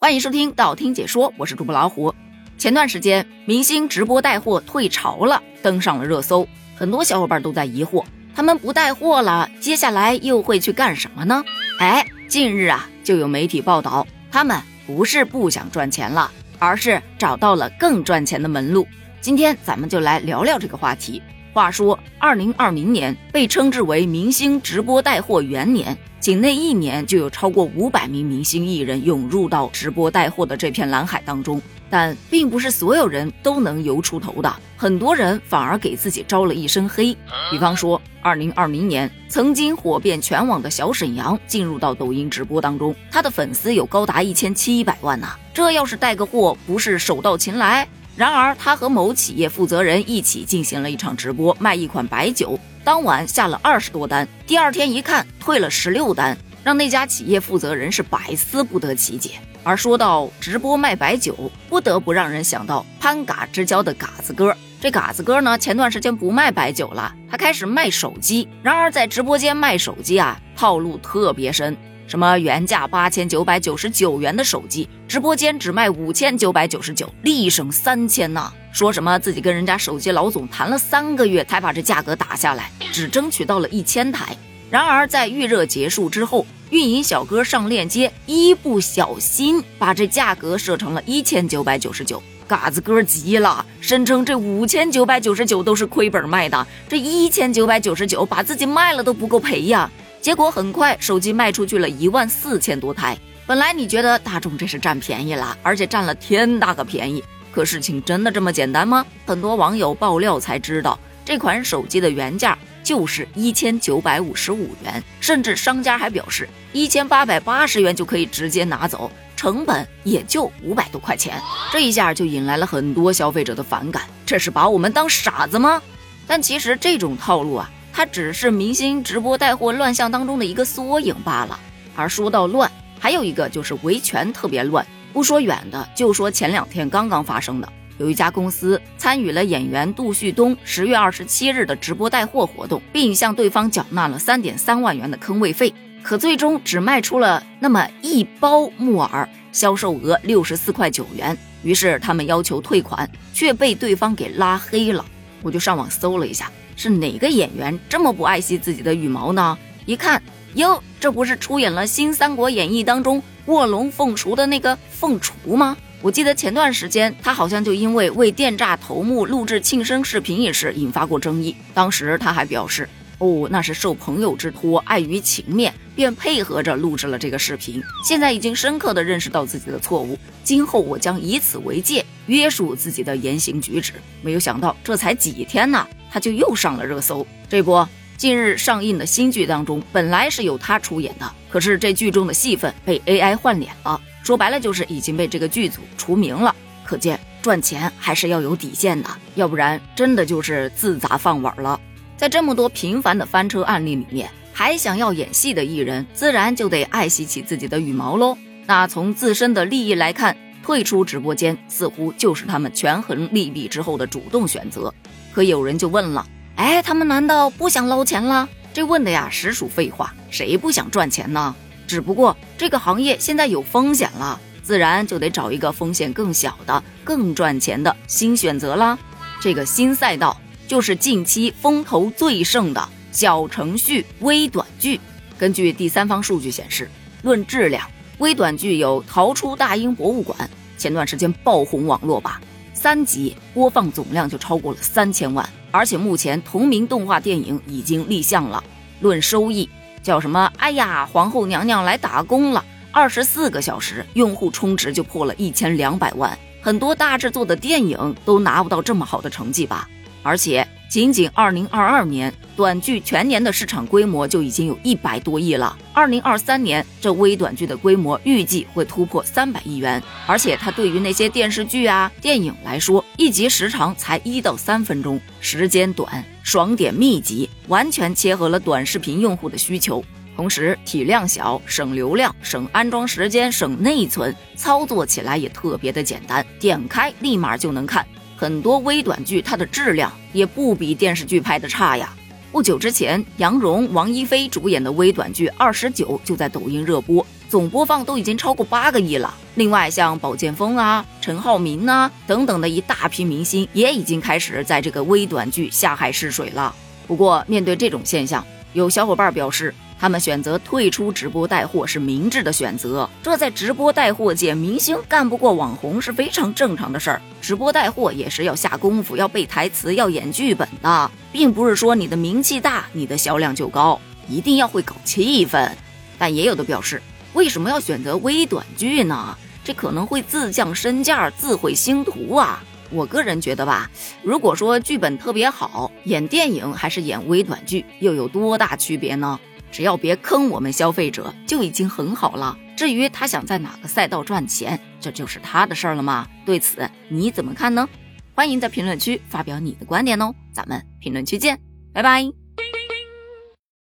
欢迎收听道听解说，我是主播老虎。前段时间，明星直播带货退潮了，登上了热搜。很多小伙伴都在疑惑，他们不带货了，接下来又会去干什么呢？哎，近日啊，就有媒体报道，他们不是不想赚钱了，而是找到了更赚钱的门路。今天咱们就来聊聊这个话题。话说，二零二零年被称之为明星直播带货元年。仅那一年就有超过五百名明星艺人涌入到直播带货的这片蓝海当中，但并不是所有人都能游出头的，很多人反而给自己招了一身黑。比方说，二零二零年曾经火遍全网的小沈阳进入到抖音直播当中，他的粉丝有高达一千七百万呢，这要是带个货，不是手到擒来？然而，他和某企业负责人一起进行了一场直播，卖一款白酒。当晚下了二十多单，第二天一看退了十六单，让那家企业负责人是百思不得其解。而说到直播卖白酒，不得不让人想到潘嘎之交的嘎子哥。这嘎子哥呢，前段时间不卖白酒了，他开始卖手机。然而在直播间卖手机啊，套路特别深。什么原价八千九百九十九元的手机，直播间只卖五千九百九十九，立省三千呐！说什么自己跟人家手机老总谈了三个月才把这价格打下来，只争取到了一千台。然而在预热结束之后，运营小哥上链接，一不小心把这价格设成了一千九百九十九，嘎子哥急了，声称这五千九百九十九都是亏本卖的，这一千九百九十九把自己卖了都不够赔呀。结果很快，手机卖出去了一万四千多台。本来你觉得大众这是占便宜了，而且占了天大个便宜。可事情真的这么简单吗？很多网友爆料才知道，这款手机的原价就是一千九百五十五元，甚至商家还表示一千八百八十元就可以直接拿走，成本也就五百多块钱。这一下就引来了很多消费者的反感，这是把我们当傻子吗？但其实这种套路啊。它只是明星直播带货乱象当中的一个缩影罢了。而说到乱，还有一个就是维权特别乱。不说远的，就说前两天刚刚发生的，有一家公司参与了演员杜旭东十月二十七日的直播带货活动，并向对方缴纳了三点三万元的坑位费，可最终只卖出了那么一包木耳，销售额六十四块九元。于是他们要求退款，却被对方给拉黑了。我就上网搜了一下。是哪个演员这么不爱惜自己的羽毛呢？一看，哟，这不是出演了《新三国演义》当中卧龙凤雏的那个凤雏吗？我记得前段时间他好像就因为为电诈头目录制庆生视频一事引发过争议，当时他还表示。哦，那是受朋友之托，碍于情面，便配合着录制了这个视频。现在已经深刻的认识到自己的错误，今后我将以此为戒，约束自己的言行举止。没有想到，这才几天呢，他就又上了热搜。这不，近日上映的新剧当中，本来是由他出演的，可是这剧中的戏份被 AI 换脸了，说白了就是已经被这个剧组除名了。可见赚钱还是要有底线的，要不然真的就是自砸饭碗了。在这么多频繁的翻车案例里面，还想要演戏的艺人，自然就得爱惜起自己的羽毛喽。那从自身的利益来看，退出直播间似乎就是他们权衡利弊之后的主动选择。可有人就问了，哎，他们难道不想捞钱了？这问的呀，实属废话。谁不想赚钱呢？只不过这个行业现在有风险了，自然就得找一个风险更小的、更赚钱的新选择啦。这个新赛道。就是近期风头最盛的小程序微短剧。根据第三方数据显示，论质量，微短剧有《逃出大英博物馆》，前段时间爆红网络吧，三集播放总量就超过了三千万。而且目前同名动画电影已经立项了。论收益，叫什么？哎呀，皇后娘娘来打工了，二十四个小时用户充值就破了一千两百万。很多大制作的电影都拿不到这么好的成绩吧。而且，仅仅二零二二年短剧全年的市场规模就已经有一百多亿了。二零二三年，这微短剧的规模预计会突破三百亿元。而且，它对于那些电视剧啊、电影来说，一集时长才一到三分钟，时间短，爽点密集，完全切合了短视频用户的需求。同时，体量小，省流量，省安装时间，省内存，操作起来也特别的简单，点开立马就能看。很多微短剧，它的质量也不比电视剧拍的差呀。不久之前，杨蓉、王一菲主演的微短剧《二十九》就在抖音热播，总播放都已经超过八个亿了。另外，像宝剑锋啊、陈浩民呐等等的一大批明星，也已经开始在这个微短剧下海试水了。不过，面对这种现象，有小伙伴表示，他们选择退出直播带货是明智的选择。这在直播带货界，明星干不过网红是非常正常的事儿。直播带货也是要下功夫，要背台词，要演剧本的，并不是说你的名气大，你的销量就高，一定要会搞气氛。但也有的表示，为什么要选择微短剧呢？这可能会自降身价，自毁星途啊！我个人觉得吧，如果说剧本特别好，演电影还是演微短剧，又有多大区别呢？只要别坑我们消费者，就已经很好了。至于他想在哪个赛道赚钱，这就是他的事儿了嘛？对此你怎么看呢？欢迎在评论区发表你的观点哦，咱们评论区见，拜拜。